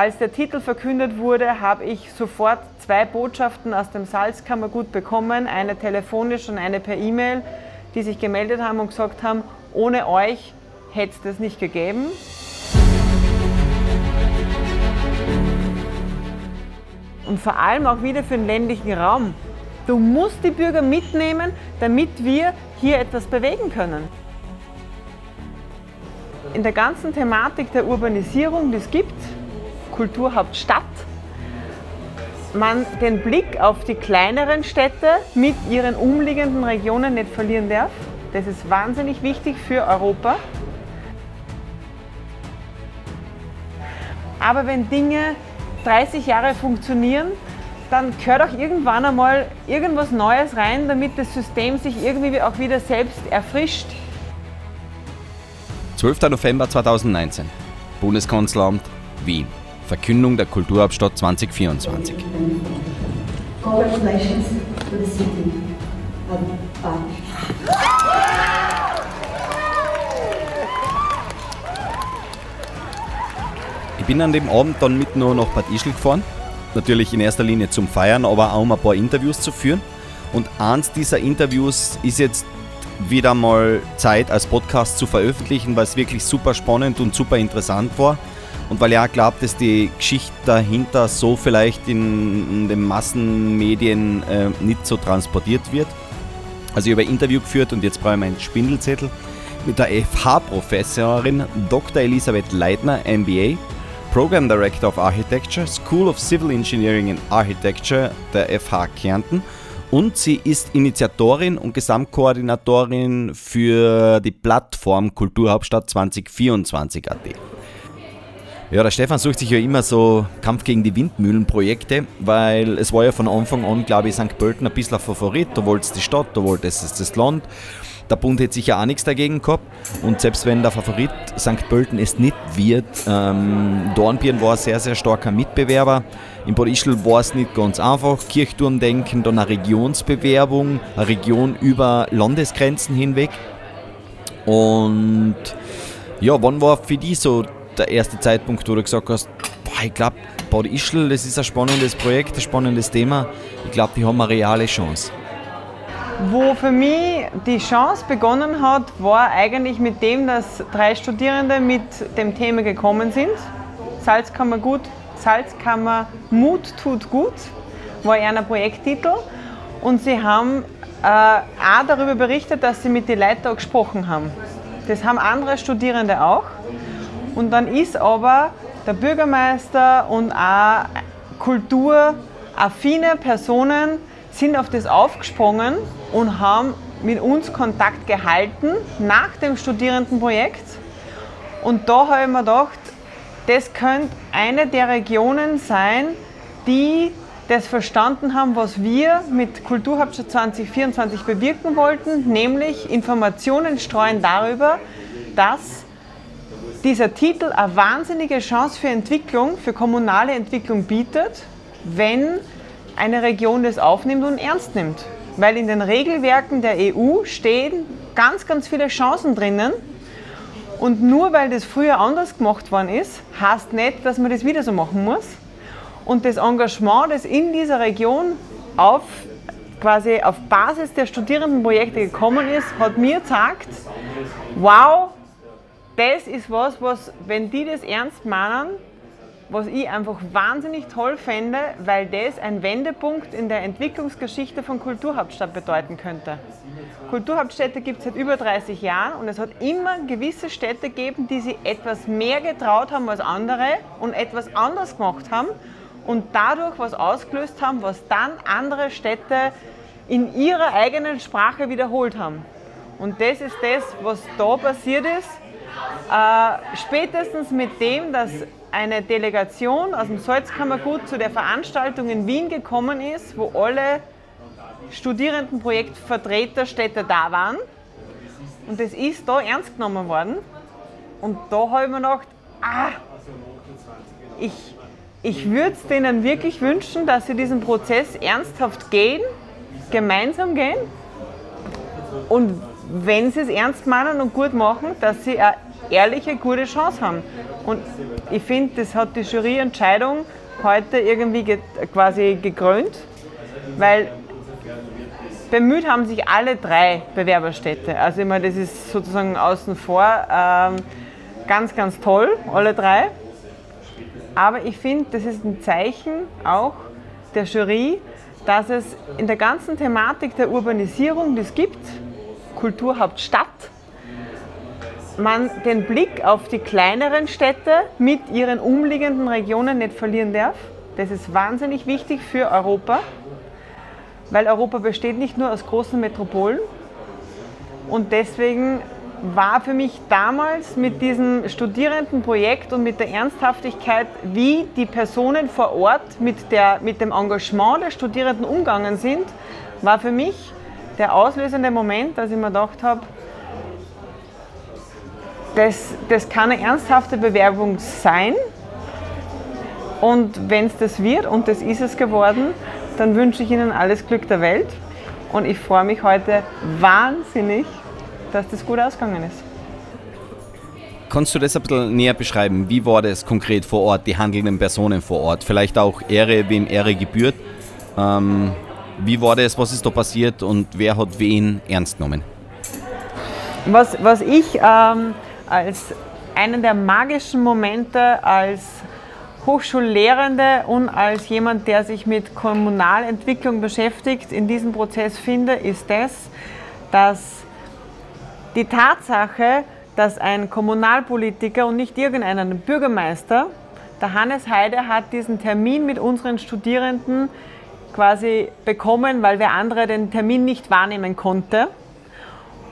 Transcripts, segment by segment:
als der Titel verkündet wurde, habe ich sofort zwei Botschaften aus dem Salzkammergut bekommen, eine telefonisch und eine per E-Mail, die sich gemeldet haben und gesagt haben, ohne euch hätte es das nicht gegeben. Und vor allem auch wieder für den ländlichen Raum. Du musst die Bürger mitnehmen, damit wir hier etwas bewegen können. In der ganzen Thematik der Urbanisierung, die es gibt, Kulturhauptstadt, man den Blick auf die kleineren Städte mit ihren umliegenden Regionen nicht verlieren darf. Das ist wahnsinnig wichtig für Europa. Aber wenn Dinge 30 Jahre funktionieren, dann gehört auch irgendwann einmal irgendwas Neues rein, damit das System sich irgendwie auch wieder selbst erfrischt. 12. November 2019, Bundeskanzleramt Wien. Verkündung der Kulturhauptstadt 2024. Congratulations to the city of Ich bin an dem Abend dann mit nur nach Bad Ischl gefahren. Natürlich in erster Linie zum Feiern, aber auch um ein paar Interviews zu führen. Und eins dieser Interviews ist jetzt wieder mal Zeit als Podcast zu veröffentlichen, weil es wirklich super spannend und super interessant war. Und weil ich auch glaube, dass die Geschichte dahinter so vielleicht in, in den Massenmedien äh, nicht so transportiert wird. Also ich habe ein Interview geführt und jetzt brauche ich meinen Spindelzettel mit der FH-Professorin Dr. Elisabeth Leitner, MBA, Program Director of Architecture, School of Civil Engineering and Architecture der FH Kärnten und sie ist Initiatorin und Gesamtkoordinatorin für die Plattform Kulturhauptstadt 2024 AT. Ja, der Stefan sucht sich ja immer so Kampf gegen die Windmühlenprojekte, weil es war ja von Anfang an, glaube ich, St. Pölten ein bisschen ein Favorit. Da wollte es die Stadt, da wollte es das Land. Der Bund hätte sicher auch nichts dagegen gehabt. Und selbst wenn der Favorit St. Pölten es nicht wird, ähm, Dornbirn war ein sehr, sehr starker Mitbewerber. In Bad Ischl war es nicht ganz einfach. Kirchturmdenken, dann eine Regionsbewerbung, eine Region über Landesgrenzen hinweg. Und ja, wann war für die so der erste Zeitpunkt, wo du gesagt hast, boah, ich glaube, Bad Ischl, das ist ein spannendes Projekt, ein spannendes Thema. Ich glaube, die haben eine reale Chance. Wo für mich die Chance begonnen hat, war eigentlich mit dem, dass drei Studierende mit dem Thema gekommen sind. Salzkammer gut, Salzkammer Mut tut gut, war eher Projekttitel. Und sie haben äh, auch darüber berichtet, dass sie mit den Leuten gesprochen haben. Das haben andere Studierende auch. Und dann ist aber der Bürgermeister und auch kulturaffine Personen sind auf das aufgesprungen und haben mit uns Kontakt gehalten nach dem Studierendenprojekt. Und da habe ich mir gedacht, das könnte eine der Regionen sein, die das verstanden haben, was wir mit Kulturhauptstadt 2024 bewirken wollten, nämlich Informationen streuen darüber, dass dieser Titel eine wahnsinnige Chance für Entwicklung, für kommunale Entwicklung bietet, wenn eine Region das aufnimmt und ernst nimmt. Weil in den Regelwerken der EU stehen ganz, ganz viele Chancen drinnen. Und nur weil das früher anders gemacht worden ist, heißt nicht, dass man das wieder so machen muss. Und das Engagement, das in dieser Region auf, quasi auf Basis der Studierendenprojekte gekommen ist, hat mir gesagt, wow, das ist was, was, wenn die das ernst meinen, was ich einfach wahnsinnig toll fände, weil das ein Wendepunkt in der Entwicklungsgeschichte von Kulturhauptstadt bedeuten könnte. Kulturhauptstädte gibt es seit über 30 Jahren und es hat immer gewisse Städte gegeben, die sich etwas mehr getraut haben als andere und etwas anders gemacht haben und dadurch was ausgelöst haben, was dann andere Städte in ihrer eigenen Sprache wiederholt haben. Und das ist das, was da passiert ist äh, spätestens mit dem, dass eine Delegation aus dem Salzkammergut zu der Veranstaltung in Wien gekommen ist, wo alle Studierendenprojektvertreterstädte da waren. Und das ist da ernst genommen worden. Und da habe ich mir gedacht, ah, ich, ich würde es denen wirklich wünschen, dass sie diesen Prozess ernsthaft gehen, gemeinsam gehen. Und wenn sie es ernst meinen und gut machen, dass sie ehrliche, gute Chance haben. Und ich finde, das hat die Juryentscheidung heute irgendwie ge quasi gekrönt, weil bemüht haben sich alle drei Bewerberstädte. Also meine, das ist sozusagen außen vor ähm, ganz, ganz toll, alle drei. Aber ich finde, das ist ein Zeichen auch der Jury, dass es in der ganzen Thematik der Urbanisierung, die es gibt, Kulturhauptstadt, man den Blick auf die kleineren Städte mit ihren umliegenden Regionen nicht verlieren darf. Das ist wahnsinnig wichtig für Europa, weil Europa besteht nicht nur aus großen Metropolen. Und deswegen war für mich damals mit diesem Studierendenprojekt und mit der Ernsthaftigkeit, wie die Personen vor Ort mit, der, mit dem Engagement der Studierenden umgegangen sind, war für mich der auslösende Moment, dass ich mir gedacht habe, das, das kann eine ernsthafte Bewerbung sein. Und wenn es das wird, und das ist es geworden, dann wünsche ich Ihnen alles Glück der Welt. Und ich freue mich heute wahnsinnig, dass das gut ausgegangen ist. Kannst du das ein bisschen näher beschreiben? Wie war das konkret vor Ort, die handelnden Personen vor Ort? Vielleicht auch Ehre, wem Ehre gebührt. Ähm, wie war das, was ist da passiert und wer hat wen ernst genommen? Was, was ich ähm, als einen der magischen Momente als Hochschullehrende und als jemand, der sich mit Kommunalentwicklung beschäftigt, in diesem Prozess finde, ist das, dass die Tatsache, dass ein Kommunalpolitiker und nicht irgendein Bürgermeister, der Hannes Heide hat diesen Termin mit unseren Studierenden quasi bekommen, weil wer andere den Termin nicht wahrnehmen konnte.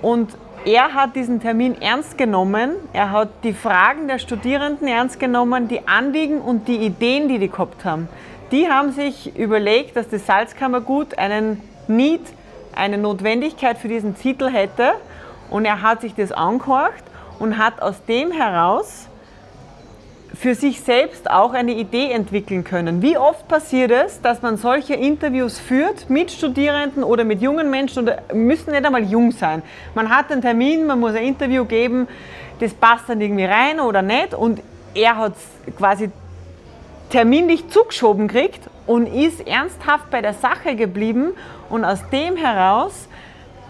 Und er hat diesen Termin ernst genommen. Er hat die Fragen der Studierenden ernst genommen, die Anliegen und die Ideen, die die gehabt haben. Die haben sich überlegt, dass das Salzkammergut einen Need, eine Notwendigkeit für diesen Titel hätte und er hat sich das angehört und hat aus dem heraus für sich selbst auch eine Idee entwickeln können. Wie oft passiert es, dass man solche Interviews führt mit Studierenden oder mit jungen Menschen oder müssen nicht einmal jung sein. Man hat einen Termin, man muss ein Interview geben, das passt dann irgendwie rein oder nicht und er hat es quasi terminlich zugeschoben gekriegt und ist ernsthaft bei der Sache geblieben und aus dem heraus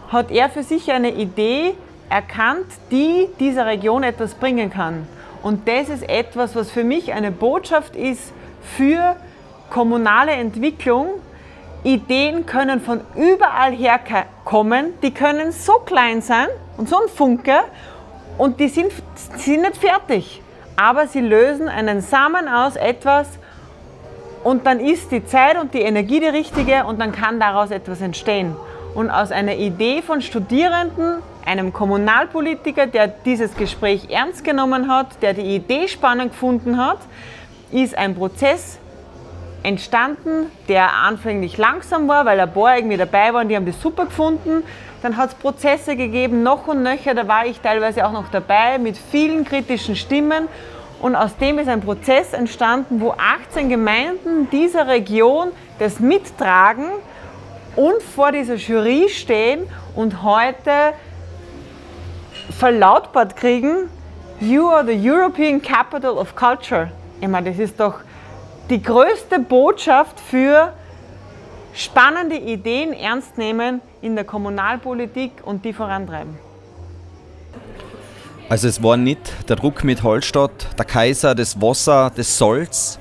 hat er für sich eine Idee erkannt, die dieser Region etwas bringen kann. Und das ist etwas, was für mich eine Botschaft ist für kommunale Entwicklung. Ideen können von überall her kommen, die können so klein sein und so ein Funke und die sind, sind nicht fertig. Aber sie lösen einen Samen aus, etwas, und dann ist die Zeit und die Energie die richtige und dann kann daraus etwas entstehen und aus einer Idee von Studierenden, einem Kommunalpolitiker, der dieses Gespräch ernst genommen hat, der die Idee spannend gefunden hat, ist ein Prozess entstanden, der anfänglich langsam war, weil ein paar irgendwie dabei waren, die haben das super gefunden. Dann hat es Prozesse gegeben, noch und nöcher, da war ich teilweise auch noch dabei, mit vielen kritischen Stimmen. Und aus dem ist ein Prozess entstanden, wo 18 Gemeinden dieser Region das mittragen und vor dieser Jury stehen und heute verlautbart kriegen, You are the European Capital of Culture. Ich meine, das ist doch die größte Botschaft für spannende Ideen ernst nehmen in der Kommunalpolitik und die vorantreiben. Also es war nicht der Druck mit Hallstatt, der Kaiser, das Wasser, das Salz,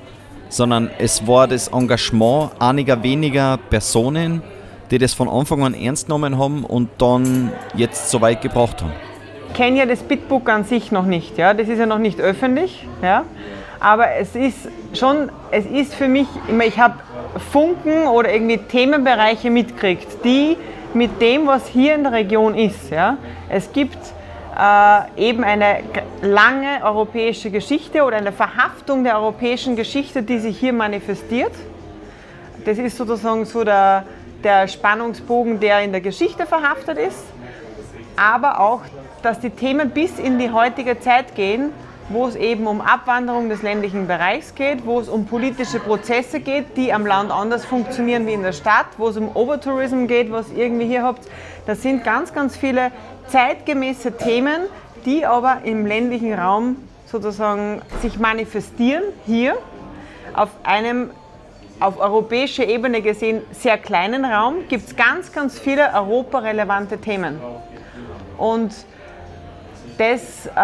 sondern es war das Engagement einiger weniger Personen, die das von Anfang an ernst genommen haben und dann jetzt so weit gebracht haben. Kenne ja das Bitbook an sich noch nicht, ja? das ist ja noch nicht öffentlich, ja? aber es ist schon, es ist für mich, ich habe Funken oder irgendwie Themenbereiche mitgekriegt, die mit dem, was hier in der Region ist. Ja? Es gibt äh, eben eine lange europäische Geschichte oder eine Verhaftung der europäischen Geschichte, die sich hier manifestiert. Das ist sozusagen so der, der Spannungsbogen, der in der Geschichte verhaftet ist, aber auch, dass die Themen bis in die heutige Zeit gehen, wo es eben um Abwanderung des ländlichen Bereichs geht, wo es um politische Prozesse geht, die am Land anders funktionieren wie in der Stadt, wo es um Overtourism geht, was irgendwie hier habt. Das sind ganz, ganz viele zeitgemäße Themen, die aber im ländlichen Raum sozusagen sich manifestieren hier auf einem auf europäischer Ebene gesehen sehr kleinen Raum gibt es ganz, ganz viele europarelevante Themen. Und das äh,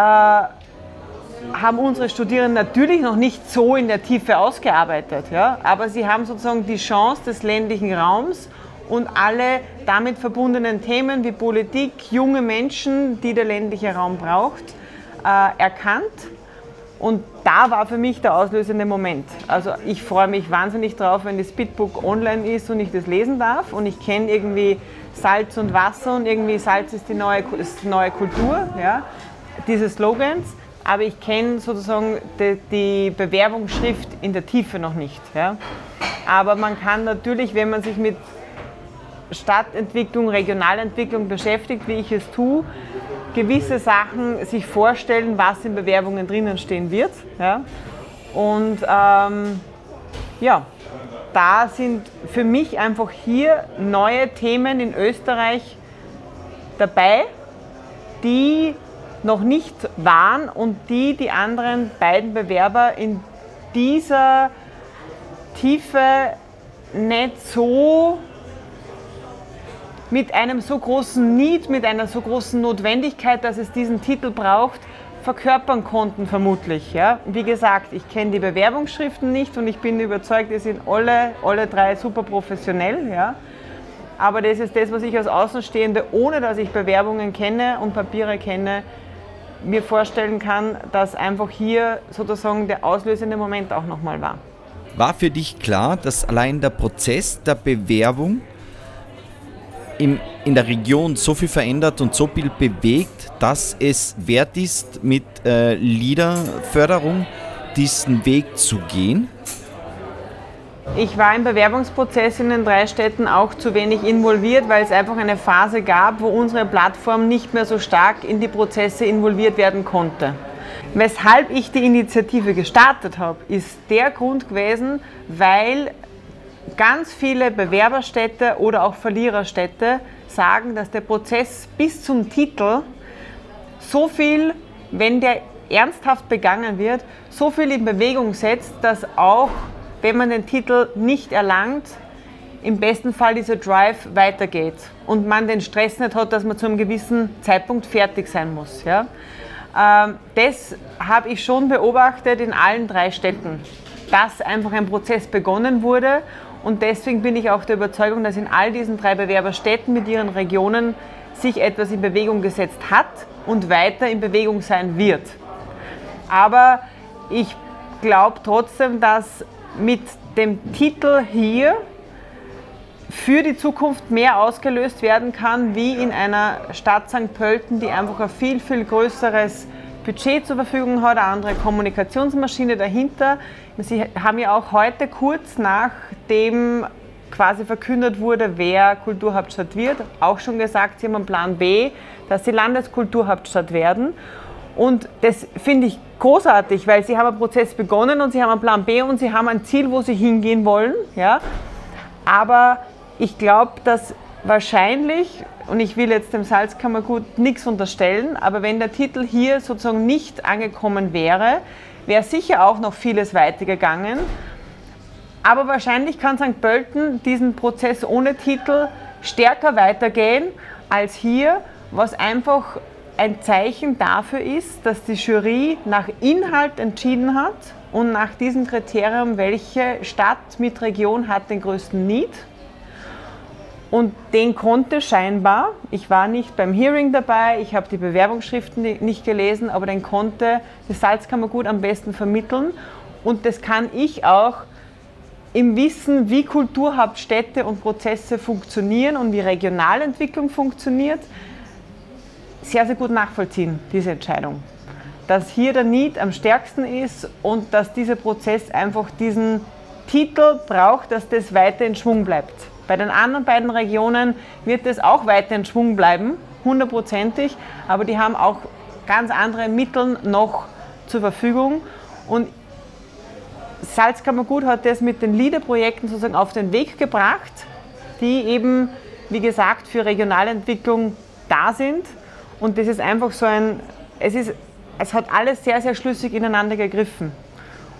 haben unsere Studierenden natürlich noch nicht so in der Tiefe ausgearbeitet, ja? aber sie haben sozusagen die Chance des ländlichen Raums und alle damit verbundenen Themen wie Politik, junge Menschen, die der ländliche Raum braucht, äh, erkannt. Und da war für mich der auslösende Moment. Also ich freue mich wahnsinnig drauf, wenn das Bitbook online ist und ich das lesen darf. Und ich kenne irgendwie Salz und Wasser und irgendwie Salz ist die neue, ist neue Kultur, ja, diese Slogans aber ich kenne sozusagen die, die, Bewerbungsschrift in der Tiefe noch nicht. Ja. Aber man kann natürlich, wenn man sich mit Stadtentwicklung, Regionalentwicklung beschäftigt, wie ich es tue, gewisse Sachen sich vorstellen, was in Bewerbungen drinnen stehen wird. Ja. Und ähm, ja, da sind für mich einfach hier neue Themen in Österreich dabei, die noch nicht waren und die die anderen beiden Bewerber in dieser Tiefe nicht so mit einem so großen Need, mit einer so großen Notwendigkeit, dass es diesen Titel braucht, verkörpern konnten vermutlich. Ja? Wie gesagt, ich kenne die Bewerbungsschriften nicht und ich bin überzeugt, die sind alle, alle drei super professionell. Ja? Aber das ist das, was ich als Außenstehende, ohne dass ich Bewerbungen kenne und Papiere kenne, mir vorstellen kann, dass einfach hier sozusagen der auslösende Moment auch nochmal war. War für dich klar, dass allein der Prozess der Bewerbung im, in der Region so viel verändert und so viel bewegt, dass es wert ist, mit äh, Leaderförderung diesen Weg zu gehen? Ich war im Bewerbungsprozess in den drei Städten auch zu wenig involviert, weil es einfach eine Phase gab, wo unsere Plattform nicht mehr so stark in die Prozesse involviert werden konnte. Weshalb ich die Initiative gestartet habe, ist der Grund gewesen, weil ganz viele Bewerberstädte oder auch Verliererstädte sagen, dass der Prozess bis zum Titel so viel, wenn der ernsthaft begangen wird, so viel in Bewegung setzt, dass auch wenn man den Titel nicht erlangt, im besten Fall dieser Drive weitergeht und man den Stress nicht hat, dass man zu einem gewissen Zeitpunkt fertig sein muss. Ja? Ähm, das habe ich schon beobachtet in allen drei Städten, dass einfach ein Prozess begonnen wurde und deswegen bin ich auch der Überzeugung, dass in all diesen drei Bewerberstädten mit ihren Regionen sich etwas in Bewegung gesetzt hat und weiter in Bewegung sein wird. Aber ich glaube trotzdem, dass mit dem Titel hier für die Zukunft mehr ausgelöst werden kann, wie in einer Stadt St. Pölten, die einfach ein viel, viel größeres Budget zur Verfügung hat, eine andere Kommunikationsmaschine dahinter. Sie haben ja auch heute kurz nachdem quasi verkündet wurde, wer Kulturhauptstadt wird, auch schon gesagt, sie haben einen Plan B, dass sie Landeskulturhauptstadt werden. Und das finde ich großartig, weil sie haben einen Prozess begonnen und sie haben einen Plan B und sie haben ein Ziel, wo sie hingehen wollen. Ja? Aber ich glaube, dass wahrscheinlich, und ich will jetzt dem Salzkammergut nichts unterstellen, aber wenn der Titel hier sozusagen nicht angekommen wäre, wäre sicher auch noch vieles weitergegangen. Aber wahrscheinlich kann St. Pölten diesen Prozess ohne Titel stärker weitergehen als hier, was einfach ein Zeichen dafür ist, dass die Jury nach Inhalt entschieden hat und nach diesem Kriterium, welche Stadt mit Region hat den größten Need. Und den konnte scheinbar, ich war nicht beim Hearing dabei, ich habe die Bewerbungsschriften nicht gelesen, aber den konnte das Salzkammergut am besten vermitteln. Und das kann ich auch im Wissen, wie Kulturhauptstädte und Prozesse funktionieren und wie Regionalentwicklung funktioniert, sehr, sehr gut nachvollziehen, diese Entscheidung. Dass hier der Need am stärksten ist und dass dieser Prozess einfach diesen Titel braucht, dass das weiter in Schwung bleibt. Bei den anderen beiden Regionen wird es auch weiter in Schwung bleiben, hundertprozentig, aber die haben auch ganz andere Mittel noch zur Verfügung. Und Salzkammergut hat das mit den LIDE-Projekten sozusagen auf den Weg gebracht, die eben, wie gesagt, für Regionalentwicklung da sind und das ist einfach so ein es, ist, es hat alles sehr, sehr schlüssig ineinander gegriffen.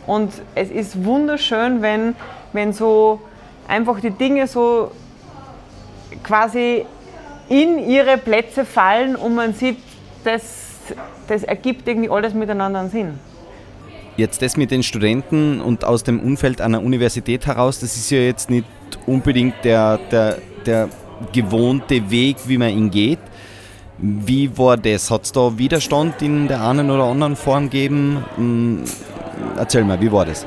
Und es ist wunderschön, wenn, wenn so einfach die Dinge so quasi in ihre Plätze fallen und man sieht, das, das ergibt irgendwie alles miteinander einen Sinn. Jetzt das mit den Studenten und aus dem Umfeld einer Universität heraus, das ist ja jetzt nicht unbedingt der, der, der gewohnte Weg, wie man ihn geht. Wie war das? Hat es da Widerstand in der einen oder anderen Form gegeben? Hm, erzähl mal, wie war das?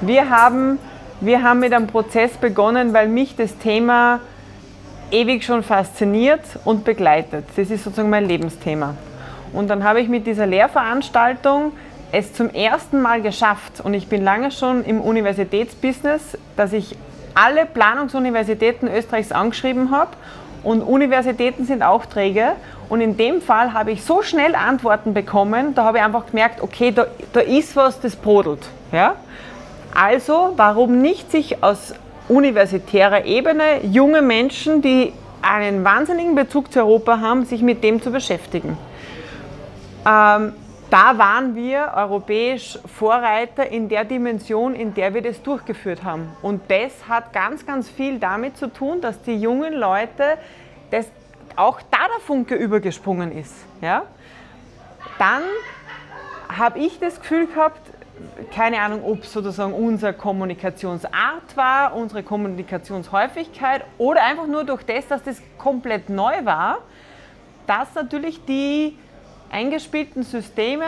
Wir haben, wir haben mit einem Prozess begonnen, weil mich das Thema ewig schon fasziniert und begleitet. Das ist sozusagen mein Lebensthema. Und dann habe ich mit dieser Lehrveranstaltung es zum ersten Mal geschafft, und ich bin lange schon im Universitätsbusiness, dass ich alle Planungsuniversitäten Österreichs angeschrieben habe und Universitäten sind Aufträge. Und in dem Fall habe ich so schnell Antworten bekommen, da habe ich einfach gemerkt, okay, da, da ist was, das brodelt. Ja? Also, warum nicht sich aus universitärer Ebene junge Menschen, die einen wahnsinnigen Bezug zu Europa haben, sich mit dem zu beschäftigen? Ähm, da waren wir europäisch Vorreiter in der Dimension, in der wir das durchgeführt haben. Und das hat ganz, ganz viel damit zu tun, dass die jungen Leute, das, auch da der Funke übergesprungen ist. Ja? Dann habe ich das Gefühl gehabt, keine Ahnung, ob sozusagen unsere Kommunikationsart war, unsere Kommunikationshäufigkeit oder einfach nur durch das, dass das komplett neu war, dass natürlich die eingespielten Systeme,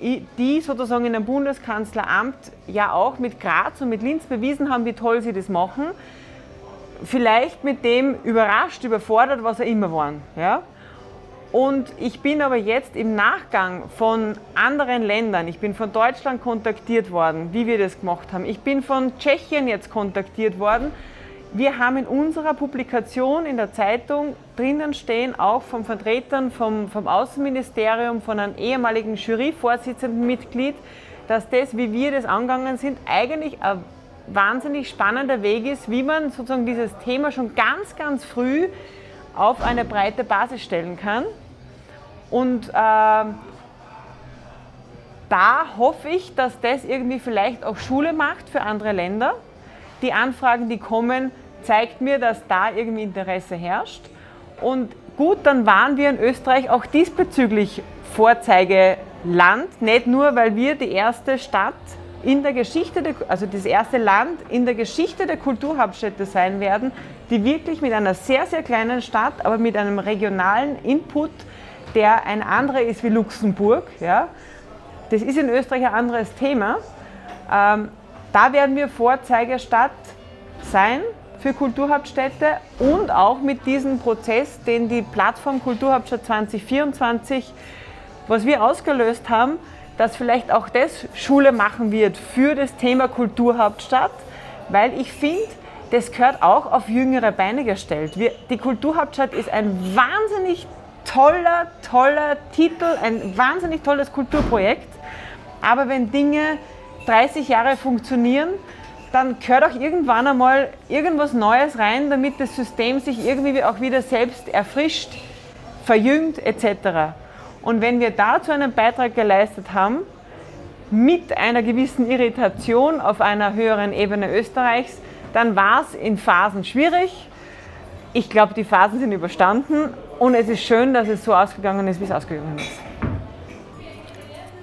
die sozusagen in einem Bundeskanzleramt ja auch mit Graz und mit Linz bewiesen haben, wie toll sie das machen, vielleicht mit dem überrascht, überfordert, was er immer waren. Ja? Und ich bin aber jetzt im Nachgang von anderen Ländern, ich bin von Deutschland kontaktiert worden, wie wir das gemacht haben. Ich bin von Tschechien jetzt kontaktiert worden, wir haben in unserer Publikation in der Zeitung drinnen stehen, auch von Vertretern vom, vom Außenministerium, von einem ehemaligen Juryvorsitzenden Mitglied, dass das, wie wir das angegangen sind, eigentlich ein wahnsinnig spannender Weg ist, wie man sozusagen dieses Thema schon ganz, ganz früh auf eine breite Basis stellen kann. Und äh, da hoffe ich, dass das irgendwie vielleicht auch Schule macht für andere Länder die Anfragen, die kommen, zeigt mir, dass da irgendwie Interesse herrscht. Und gut, dann waren wir in Österreich auch diesbezüglich Vorzeigeland, nicht nur, weil wir die erste Stadt in der Geschichte, der, also das erste Land in der Geschichte der Kulturhauptstädte sein werden, die wirklich mit einer sehr, sehr kleinen Stadt, aber mit einem regionalen Input, der ein anderer ist wie Luxemburg. Ja. Das ist in Österreich ein anderes Thema. Ähm, da werden wir Vorzeigestadt sein für Kulturhauptstädte und auch mit diesem Prozess, den die Plattform Kulturhauptstadt 2024, was wir ausgelöst haben, dass vielleicht auch das Schule machen wird für das Thema Kulturhauptstadt, weil ich finde, das gehört auch auf jüngere Beine gestellt. Wir, die Kulturhauptstadt ist ein wahnsinnig toller, toller Titel, ein wahnsinnig tolles Kulturprojekt. Aber wenn Dinge 30 Jahre funktionieren, dann gehört auch irgendwann einmal irgendwas Neues rein, damit das System sich irgendwie auch wieder selbst erfrischt, verjüngt etc. Und wenn wir dazu einen Beitrag geleistet haben, mit einer gewissen Irritation auf einer höheren Ebene Österreichs, dann war es in Phasen schwierig. Ich glaube, die Phasen sind überstanden und es ist schön, dass es so ausgegangen ist, wie es ausgegangen ist.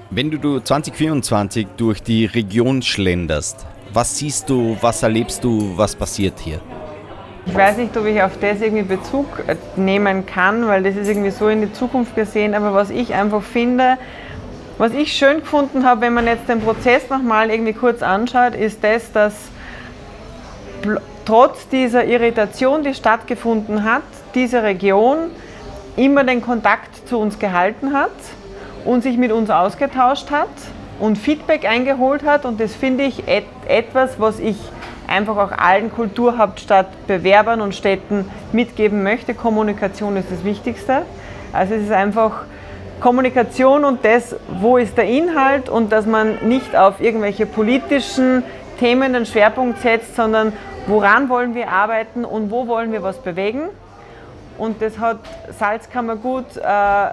Wenn du 2024 durch die Region schlenderst, was siehst du, was erlebst du, was passiert hier? Ich weiß nicht, ob ich auf das irgendwie Bezug äh, nehmen kann, weil das ist irgendwie so in die Zukunft gesehen, aber was ich einfach finde, was ich schön gefunden habe, wenn man jetzt den Prozess nochmal irgendwie kurz anschaut, ist das, dass trotz dieser Irritation, die stattgefunden hat, diese Region immer den Kontakt zu uns gehalten hat und sich mit uns ausgetauscht hat und Feedback eingeholt hat. Und das finde ich et etwas, was ich einfach auch allen Kulturhauptstadtbewerbern und Städten mitgeben möchte. Kommunikation ist das Wichtigste. Also es ist einfach Kommunikation und das, wo ist der Inhalt und dass man nicht auf irgendwelche politischen Themen den Schwerpunkt setzt, sondern woran wollen wir arbeiten und wo wollen wir was bewegen. Und das hat Salzkammergut äh,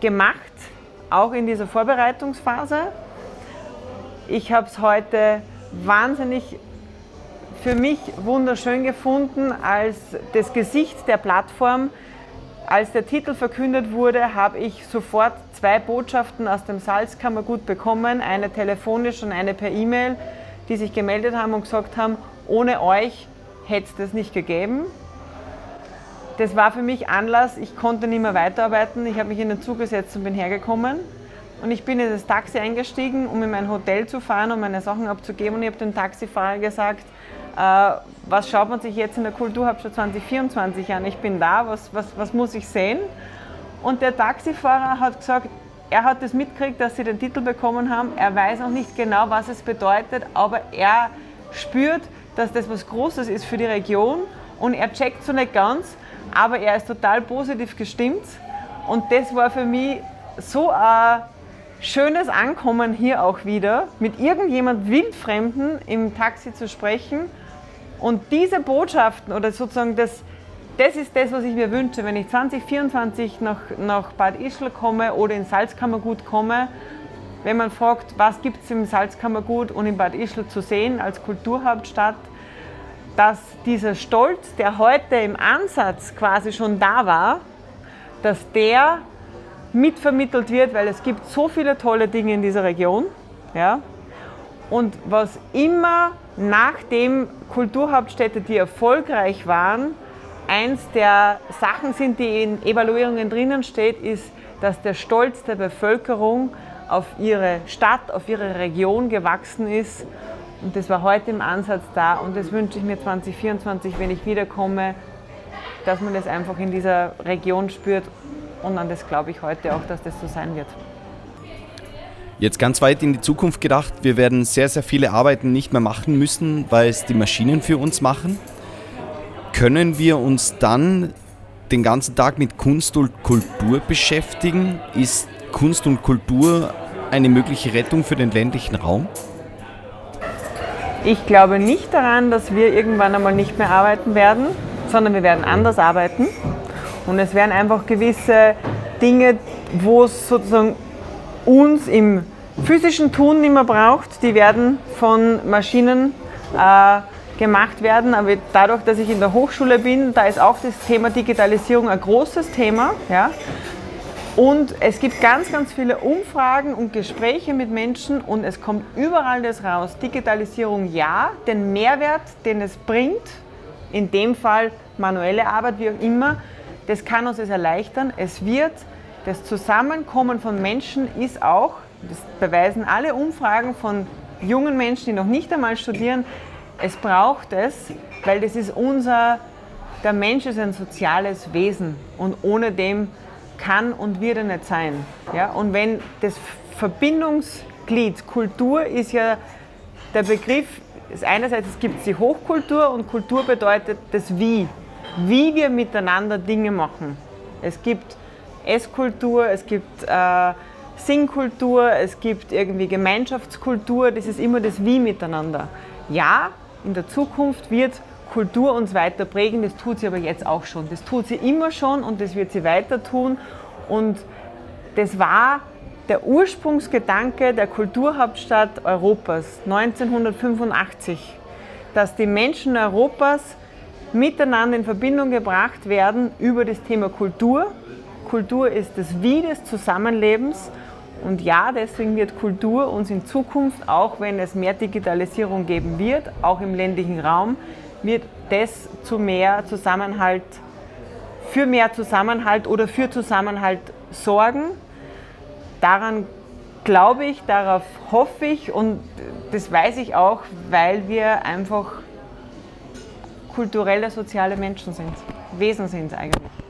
gemacht auch in dieser Vorbereitungsphase. Ich habe es heute wahnsinnig für mich wunderschön gefunden als das Gesicht der Plattform. Als der Titel verkündet wurde, habe ich sofort zwei Botschaften aus dem Salzkammergut bekommen, eine telefonisch und eine per E-Mail, die sich gemeldet haben und gesagt haben, ohne euch hätte es das nicht gegeben. Das war für mich Anlass, ich konnte nicht mehr weiterarbeiten. Ich habe mich in den Zug gesetzt und bin hergekommen. Und ich bin in das Taxi eingestiegen, um in mein Hotel zu fahren, um meine Sachen abzugeben. Und ich habe dem Taxifahrer gesagt, äh, was schaut man sich jetzt in der Kulturhauptstadt 2024 an? Ich bin da, was, was, was muss ich sehen? Und der Taxifahrer hat gesagt, er hat das mitgekriegt, dass sie den Titel bekommen haben. Er weiß noch nicht genau, was es bedeutet, aber er spürt, dass das was Großes ist für die Region und er checkt so nicht ganz, aber er ist total positiv gestimmt. Und das war für mich so ein schönes Ankommen hier auch wieder, mit irgendjemand Wildfremden im Taxi zu sprechen. Und diese Botschaften oder sozusagen das, das ist das, was ich mir wünsche, wenn ich 2024 nach, nach Bad Ischl komme oder in Salzkammergut komme. Wenn man fragt, was gibt es im Salzkammergut und in Bad Ischl zu sehen als Kulturhauptstadt, dass dieser Stolz, der heute im Ansatz quasi schon da war, dass der mitvermittelt wird, weil es gibt so viele tolle Dinge in dieser Region. Ja? Und was immer nachdem Kulturhauptstädte, die erfolgreich waren, eins der Sachen sind, die in Evaluierungen drinnen steht, ist, dass der Stolz der Bevölkerung auf ihre Stadt, auf ihre Region gewachsen ist und das war heute im Ansatz da und das wünsche ich mir 2024, wenn ich wiederkomme, dass man das einfach in dieser Region spürt und an das glaube ich heute auch, dass das so sein wird. Jetzt ganz weit in die Zukunft gedacht, wir werden sehr, sehr viele Arbeiten nicht mehr machen müssen, weil es die Maschinen für uns machen. Können wir uns dann den ganzen Tag mit Kunst und Kultur beschäftigen? Ist Kunst und Kultur eine mögliche Rettung für den ländlichen Raum? Ich glaube nicht daran, dass wir irgendwann einmal nicht mehr arbeiten werden, sondern wir werden anders arbeiten. Und es werden einfach gewisse Dinge, wo es sozusagen uns im physischen Tun nicht mehr braucht, die werden von Maschinen äh, gemacht werden. Aber dadurch, dass ich in der Hochschule bin, da ist auch das Thema Digitalisierung ein großes Thema. Ja? Und es gibt ganz, ganz viele Umfragen und Gespräche mit Menschen und es kommt überall das raus. Digitalisierung ja, den Mehrwert, den es bringt, in dem Fall manuelle Arbeit, wie auch immer, das kann uns es erleichtern. Es wird, das Zusammenkommen von Menschen ist auch, das beweisen alle Umfragen von jungen Menschen, die noch nicht einmal studieren, es braucht es, weil das ist unser, der Mensch ist ein soziales Wesen und ohne dem kann und wird er nicht sein. Ja? Und wenn das Verbindungsglied Kultur ist ja der Begriff, einerseits es gibt die Hochkultur und Kultur bedeutet das Wie, wie wir miteinander Dinge machen. Es gibt Esskultur, es gibt äh, Singkultur, es gibt irgendwie Gemeinschaftskultur, das ist immer das Wie miteinander. Ja, in der Zukunft wird Kultur uns weiter prägen. Das tut sie aber jetzt auch schon. Das tut sie immer schon und das wird sie weiter tun. Und das war der Ursprungsgedanke der Kulturhauptstadt Europas 1985, dass die Menschen Europas miteinander in Verbindung gebracht werden über das Thema Kultur. Kultur ist das Wie des Zusammenlebens. Und ja, deswegen wird Kultur uns in Zukunft, auch wenn es mehr Digitalisierung geben wird, auch im ländlichen Raum, wird das zu mehr Zusammenhalt, für mehr Zusammenhalt oder für Zusammenhalt sorgen. Daran glaube ich, darauf hoffe ich und das weiß ich auch, weil wir einfach kulturelle, soziale Menschen sind, Wesen sind eigentlich.